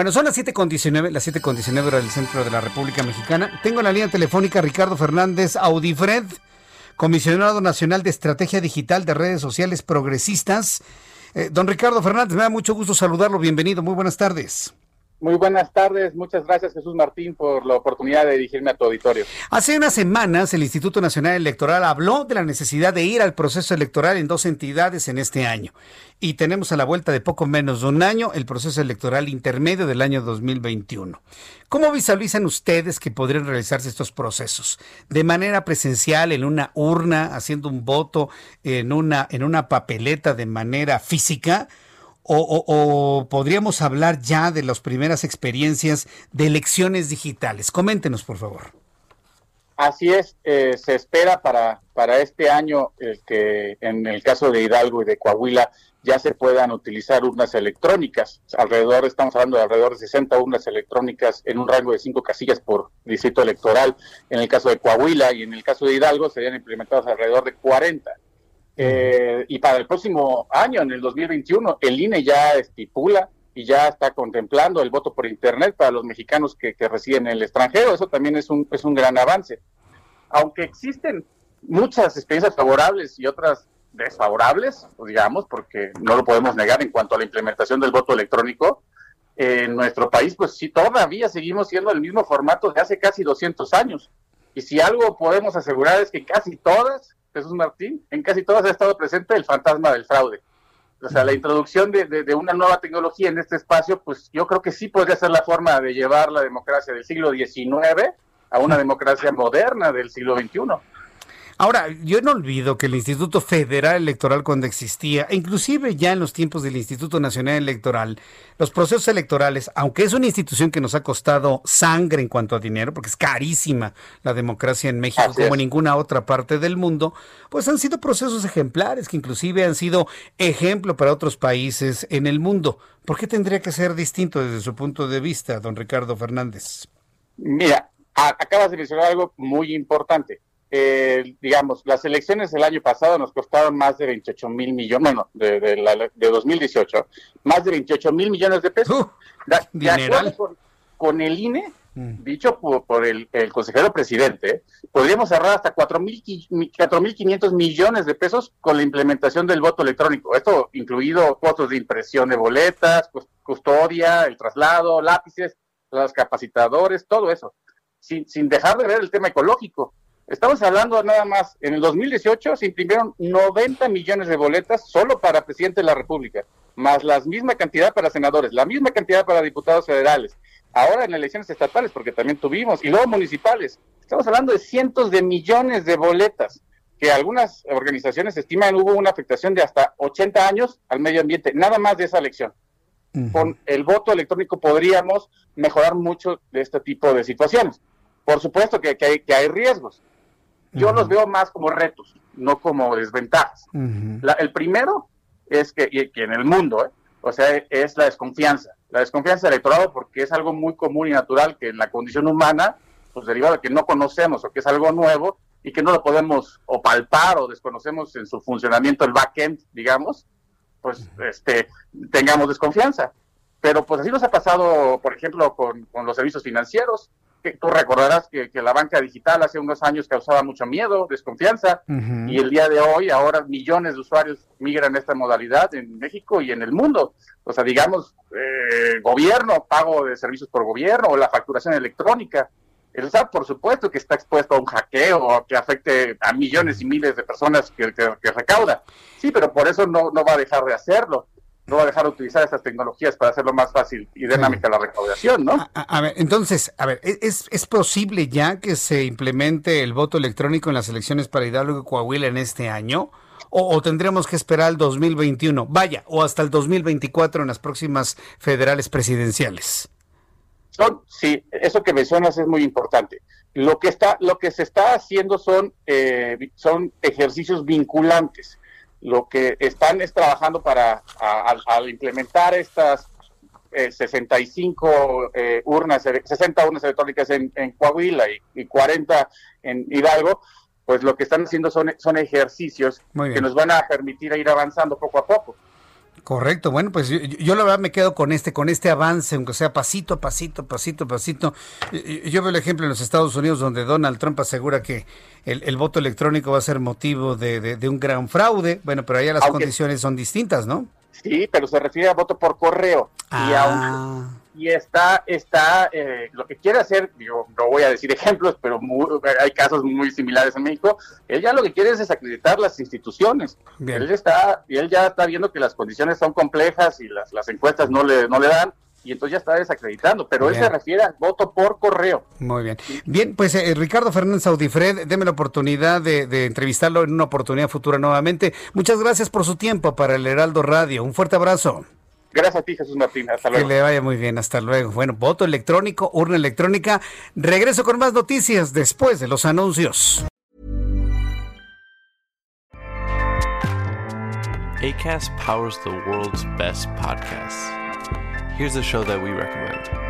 Bueno, son las 7.19, las 7.19 hora del centro de la República Mexicana. Tengo en la línea telefónica Ricardo Fernández Audifred, comisionado nacional de Estrategia Digital de Redes Sociales Progresistas. Eh, don Ricardo Fernández, me da mucho gusto saludarlo. Bienvenido, muy buenas tardes. Muy buenas tardes, muchas gracias Jesús Martín por la oportunidad de dirigirme a tu auditorio. Hace unas semanas el Instituto Nacional Electoral habló de la necesidad de ir al proceso electoral en dos entidades en este año. Y tenemos a la vuelta de poco menos de un año el proceso electoral intermedio del año 2021. ¿Cómo visualizan ustedes que podrían realizarse estos procesos? ¿De manera presencial, en una urna, haciendo un voto en una, en una papeleta de manera física? O, podríamos hablar ya de las primeras experiencias de elecciones digitales. Coméntenos, por favor. Así es, eh, se espera para, para este año el que en el caso de Hidalgo y de Coahuila ya se puedan utilizar urnas electrónicas. Alrededor, estamos hablando de alrededor de 60 urnas electrónicas en un rango de cinco casillas por distrito electoral. En el caso de Coahuila y en el caso de Hidalgo serían implementados alrededor de 40. Eh, y para el próximo año, en el 2021, el INE ya estipula y ya está contemplando el voto por Internet para los mexicanos que, que residen en el extranjero. Eso también es un, es un gran avance. Aunque existen muchas experiencias favorables y otras desfavorables, pues digamos, porque no lo podemos negar en cuanto a la implementación del voto electrónico, en nuestro país, pues sí, todavía seguimos siendo el mismo formato de hace casi 200 años. Y si algo podemos asegurar es que casi todas Jesús Martín, en casi todas ha estado presente el fantasma del fraude. O sea, la introducción de, de, de, una nueva tecnología en este espacio, pues yo creo que sí podría ser la forma de llevar la democracia del siglo XIX a una democracia moderna del siglo XXI. Ahora, yo no olvido que el Instituto Federal Electoral cuando existía, e inclusive ya en los tiempos del Instituto Nacional Electoral, los procesos electorales, aunque es una institución que nos ha costado sangre en cuanto a dinero, porque es carísima la democracia en México Así como es. en ninguna otra parte del mundo, pues han sido procesos ejemplares que inclusive han sido ejemplo para otros países en el mundo. ¿Por qué tendría que ser distinto desde su punto de vista, don Ricardo Fernández? Mira, acabas de mencionar algo muy importante eh, digamos, las elecciones del año pasado nos costaron más de 28 mil millones, bueno, de, de, la, de 2018, más de 28 mil millones de pesos. Uh, de, de acuerdo con, con, el INE, mm. dicho por, por el, el, consejero presidente, podríamos ahorrar hasta 4.500 millones de pesos con la implementación del voto electrónico. Esto incluido costos de impresión de boletas, custodia, el traslado, lápices, los capacitadores, todo eso. Sin, sin dejar de ver el tema ecológico Estamos hablando nada más, en el 2018 se imprimieron 90 millones de boletas solo para presidente de la República, más la misma cantidad para senadores, la misma cantidad para diputados federales. Ahora en elecciones estatales, porque también tuvimos, y luego municipales. Estamos hablando de cientos de millones de boletas, que algunas organizaciones estiman hubo una afectación de hasta 80 años al medio ambiente, nada más de esa elección. Uh -huh. Con el voto electrónico podríamos mejorar mucho de este tipo de situaciones. Por supuesto que, que, hay, que hay riesgos, yo uh -huh. los veo más como retos, no como desventajas. Uh -huh. la, el primero es que, y, que en el mundo, ¿eh? o sea, es la desconfianza. La desconfianza del electorado porque es algo muy común y natural que en la condición humana, pues deriva de que no conocemos o que es algo nuevo y que no lo podemos o palpar o desconocemos en su funcionamiento el backend, digamos, pues este, tengamos desconfianza. Pero pues así nos ha pasado, por ejemplo, con, con los servicios financieros que tú recordarás que, que, la banca digital hace unos años causaba mucho miedo, desconfianza, uh -huh. y el día de hoy, ahora millones de usuarios migran a esta modalidad en México y en el mundo. O sea, digamos, eh, gobierno, pago de servicios por gobierno o la facturación electrónica. El SAT, por supuesto, que está expuesto a un hackeo que afecte a millones y miles de personas que, que, que recauda. Sí, pero por eso no, no va a dejar de hacerlo no va a dejar de utilizar estas tecnologías para hacerlo más fácil y dinámica la recaudación, ¿no? A, a, ver, entonces, a ver, ¿es, ¿es posible ya que se implemente el voto electrónico en las elecciones para Hidalgo y Coahuila en este año? o, tendremos que esperar al 2021, vaya, o hasta el 2024 en las próximas federales presidenciales. Son, sí, eso que mencionas es muy importante. Lo que está, lo que se está haciendo son, eh, son ejercicios vinculantes. Lo que están es trabajando para al implementar estas 65 eh, eh, urnas, 60 urnas electrónicas en, Coahuila y, 40 en Hidalgo, pues lo que están haciendo son, son ejercicios que nos van a permitir ir avanzando poco a poco. Correcto, bueno, pues yo, la verdad me quedo con este, con este avance, aunque sea pasito a pasito, pasito a pasito. Yo veo el ejemplo en los Estados Unidos donde Donald Trump asegura que el, voto electrónico va a ser motivo de, un gran fraude, bueno, pero allá las condiciones son distintas, ¿no? Sí, pero se refiere a voto por correo. Y, ah. Y está, está eh, lo que quiere hacer, yo no voy a decir ejemplos, pero hay casos muy similares en México. Él ya lo que quiere es desacreditar las instituciones. Él está, y él ya está viendo que las condiciones son complejas y las, las encuestas no le, no le dan y entonces ya está desacreditando, pero él se refiere al voto por correo. Muy bien. Bien, pues eh, Ricardo Fernández Audifred, déme la oportunidad de, entrevistarlo en una oportunidad futura nuevamente. Muchas gracias por su tiempo para el Heraldo Radio. Un fuerte abrazo. Gracias a ti, Jesús Martín. Hasta luego. Que le vaya muy bien. Hasta luego. Bueno, voto electrónico, urna electrónica. Regreso con más noticias después de los anuncios. ACAST powers the world's best podcasts. Here's a show that we recommend.